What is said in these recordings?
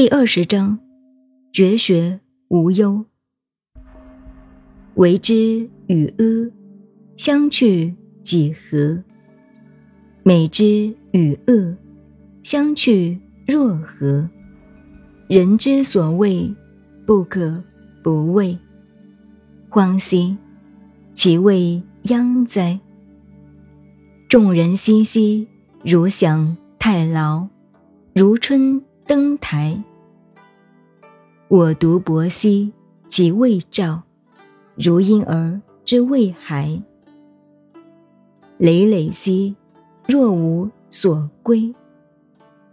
第二十章，绝学无忧。为之与阿，相去几何？美之与恶，相去若何？人之所畏，不可不畏。荒兮，其未央哉！众人熙熙，如享太牢，如春。登台，我独泊兮其未兆，如婴儿之未孩。累累兮，若无所归。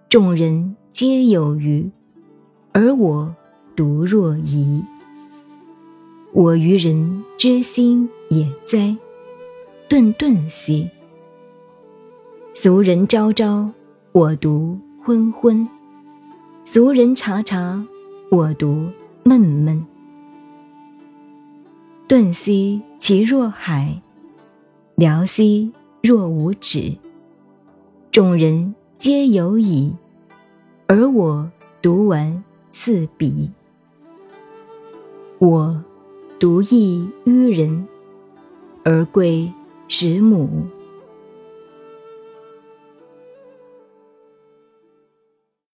众人皆有余，而我独若遗。我于人之心也哉！顿顿兮，俗人昭昭，我独昏昏。俗人察察，我独闷闷。顿兮其若海，辽兮若无止。众人皆有矣，而我独顽似彼。我独异于人，而贵十母。